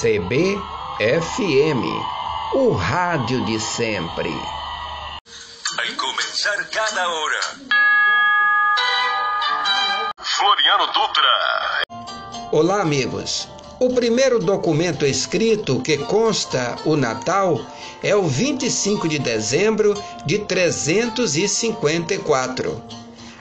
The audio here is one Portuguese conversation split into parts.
CBFM, o rádio de sempre. Vai começar cada hora. Floriano Dutra. Olá, amigos. O primeiro documento escrito que consta o Natal é o 25 de dezembro de 354.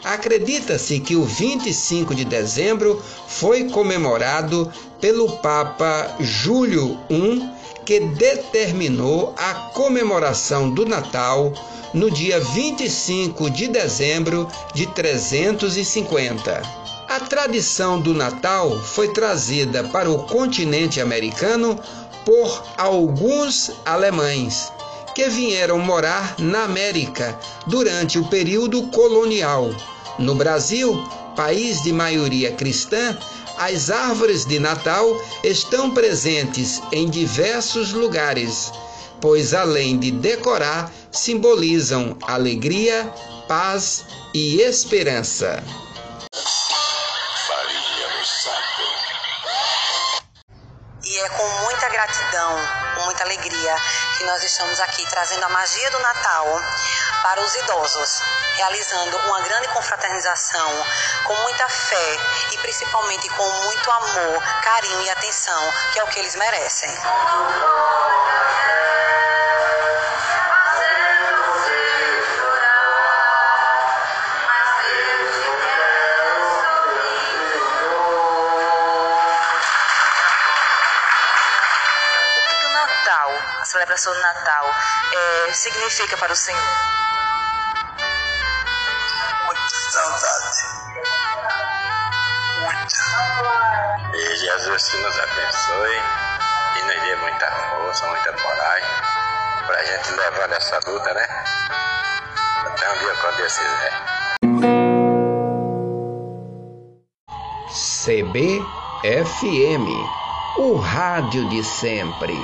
Acredita-se que o 25 de dezembro foi comemorado pelo Papa Júlio I, que determinou a comemoração do Natal no dia 25 de dezembro de 350. A tradição do Natal foi trazida para o continente americano por alguns alemães que vieram morar na América durante o período colonial. No Brasil, país de maioria cristã, as árvores de Natal estão presentes em diversos lugares, pois além de decorar, simbolizam alegria, paz e esperança. E é com muita gratidão, muita alegria, que nós estamos aqui trazendo a magia do Natal para os idosos, realizando uma grande confraternização com muita fé e principalmente com muito amor, carinho e atenção, que é o que eles merecem. Celebração do Natal, é, significa para o Senhor? Muita saudade. Muita. E Jesus que nos abençoe e nos dê muita força, muita coragem para a gente levar essa luta, né? Até um dia quando Deus quiser. CBFM, o rádio de sempre.